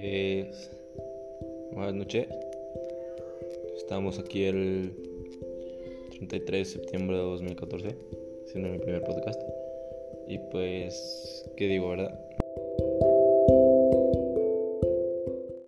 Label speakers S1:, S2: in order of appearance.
S1: Pues. Buenas noches. Estamos aquí el 33 de septiembre de 2014, siendo mi primer podcast. Y pues, ¿qué digo, verdad?